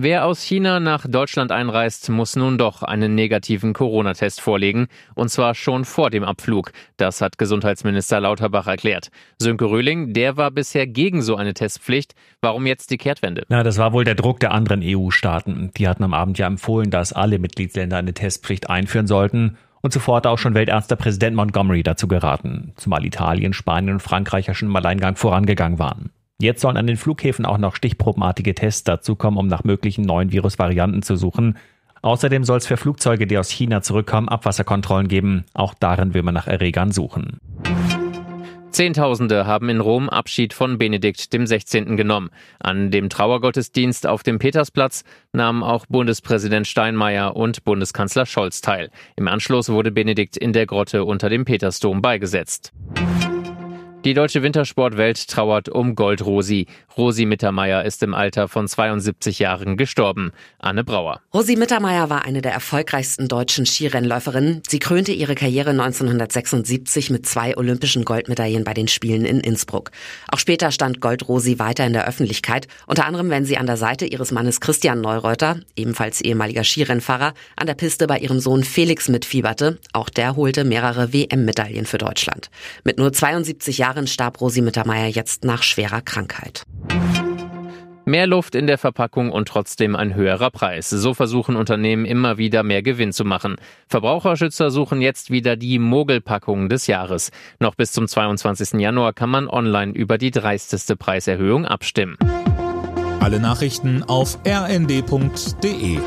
Wer aus China nach Deutschland einreist, muss nun doch einen negativen Corona-Test vorlegen, und zwar schon vor dem Abflug. Das hat Gesundheitsminister Lauterbach erklärt. Sönke Röhling, der war bisher gegen so eine Testpflicht. Warum jetzt die Kehrtwende? Na, das war wohl der Druck der anderen EU-Staaten. Die hatten am Abend ja empfohlen, dass alle Mitgliedsländer eine Testpflicht einführen sollten. Und hat auch schon Weltärztepräsident Montgomery dazu geraten, zumal Italien, Spanien und Frankreich ja schon im Alleingang vorangegangen waren. Jetzt sollen an den Flughäfen auch noch stichprobenartige Tests dazukommen, um nach möglichen neuen Virusvarianten zu suchen. Außerdem soll es für Flugzeuge, die aus China zurückkommen, Abwasserkontrollen geben. Auch darin will man nach Erregern suchen. Zehntausende haben in Rom Abschied von Benedikt dem 16. genommen. An dem Trauergottesdienst auf dem Petersplatz nahmen auch Bundespräsident Steinmeier und Bundeskanzler Scholz teil. Im Anschluss wurde Benedikt in der Grotte unter dem Petersdom beigesetzt. Die deutsche Wintersportwelt trauert um Goldrosi. Rosi Mittermeier ist im Alter von 72 Jahren gestorben. Anne Brauer. Rosi Mittermeier war eine der erfolgreichsten deutschen Skirennläuferinnen. Sie krönte ihre Karriere 1976 mit zwei olympischen Goldmedaillen bei den Spielen in Innsbruck. Auch später stand Goldrosi weiter in der Öffentlichkeit, unter anderem wenn sie an der Seite ihres Mannes Christian Neureuter, ebenfalls ehemaliger Skirennfahrer, an der Piste bei ihrem Sohn Felix mitfieberte. Auch der holte mehrere WM-Medaillen für Deutschland. Mit nur 72 Jahren Jahren starb Rosi Mittermeier jetzt nach schwerer Krankheit. Mehr Luft in der Verpackung und trotzdem ein höherer Preis. So versuchen Unternehmen immer wieder mehr Gewinn zu machen. Verbraucherschützer suchen jetzt wieder die Mogelpackung des Jahres. Noch bis zum 22. Januar kann man online über die dreisteste Preiserhöhung abstimmen. Alle Nachrichten auf rnd.de